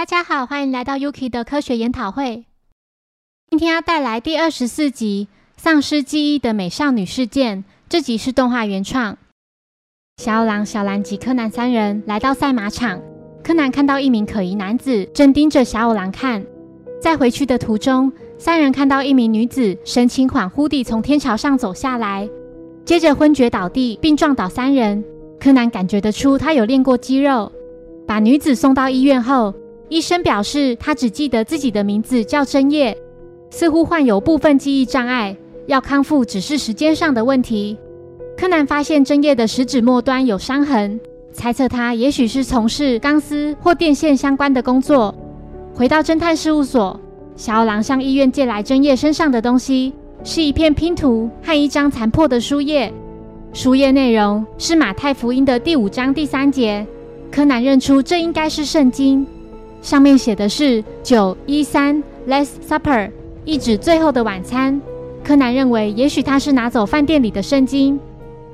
大家好，欢迎来到 Yuki 的科学研讨会。今天要带来第二十四集《丧失记忆的美少女事件》。这集是动画原创。小狼、小兰及柯南三人来到赛马场，柯南看到一名可疑男子正盯着小五郎看。在回去的途中，三人看到一名女子神情恍惚地从天桥上走下来，接着昏厥倒地，并撞倒三人。柯南感觉得出她有练过肌肉。把女子送到医院后。医生表示，他只记得自己的名字叫真叶，似乎患有部分记忆障碍，要康复只是时间上的问题。柯南发现真叶的食指末端有伤痕，猜测他也许是从事钢丝或电线相关的工作。回到侦探事务所，小郎向医院借来真叶身上的东西，是一片拼图和一张残破的书页。书页内容是马太福音的第五章第三节。柯南认出这应该是圣经。上面写的是九一三 Last Supper，意指最后的晚餐。柯南认为，也许他是拿走饭店里的圣经。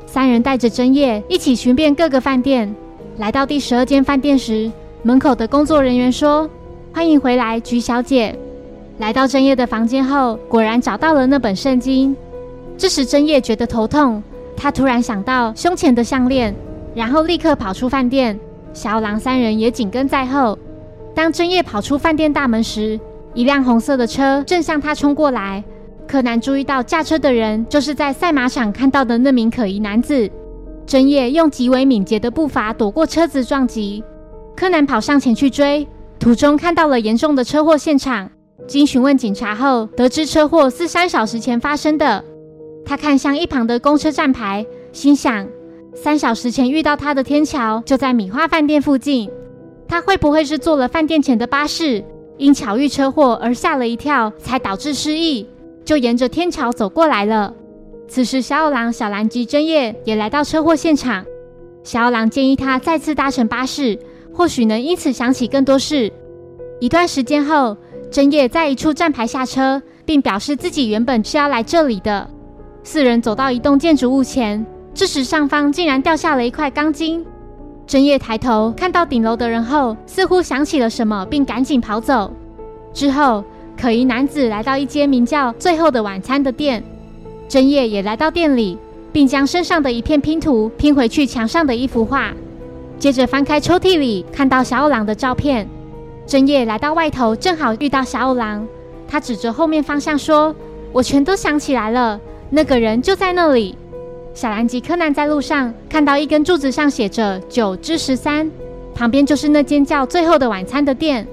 三人带着真叶一起寻遍各个饭店，来到第十二间饭店时，门口的工作人员说：“欢迎回来，菊小姐。”来到真叶的房间后，果然找到了那本圣经。这时真叶觉得头痛，他突然想到胸前的项链，然后立刻跑出饭店。小狼三人也紧跟在后。当真叶跑出饭店大门时，一辆红色的车正向他冲过来。柯南注意到驾车的人就是在赛马场看到的那名可疑男子。真叶用极为敏捷的步伐躲过车子撞击。柯南跑上前去追，途中看到了严重的车祸现场。经询问警察后，得知车祸是三小时前发生的。他看向一旁的公车站牌，心想：三小时前遇到他的天桥就在米花饭店附近。他会不会是坐了饭店前的巴士，因巧遇车祸而吓了一跳，才导致失忆，就沿着天桥走过来了？此时，小五郎、小兰及真叶也来到车祸现场。小五郎建议他再次搭乘巴士，或许能因此想起更多事。一段时间后，真叶在一处站牌下车，并表示自己原本是要来这里的。四人走到一栋建筑物前，这时上方竟然掉下了一块钢筋。真叶抬头看到顶楼的人后，似乎想起了什么，并赶紧跑走。之后，可疑男子来到一间名叫“最后的晚餐”的店，真叶也来到店里，并将身上的一片拼图拼回去墙上的一幅画。接着翻开抽屉里，看到小五郎的照片。真叶来到外头，正好遇到小五郎，他指着后面方向说：“我全都想起来了，那个人就在那里。”小兰及柯南在路上看到一根柱子上写着九之十三，旁边就是那间叫“最后的晚餐”的店。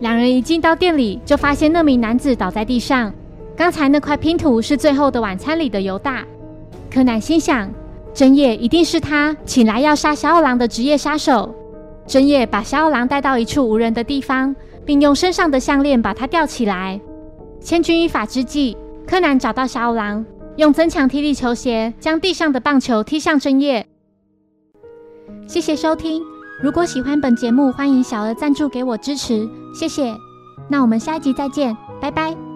两人一进到店里，就发现那名男子倒在地上。刚才那块拼图是《最后的晚餐》里的犹大。柯南心想，真叶一定是他请来要杀小五郎的职业杀手。真叶把小五郎带到一处无人的地方，并用身上的项链把他吊起来。千钧一发之际，柯南找到小五郎。用增强踢力球鞋将地上的棒球踢向深夜。谢谢收听，如果喜欢本节目，欢迎小额赞助给我支持，谢谢。那我们下一集再见，拜拜。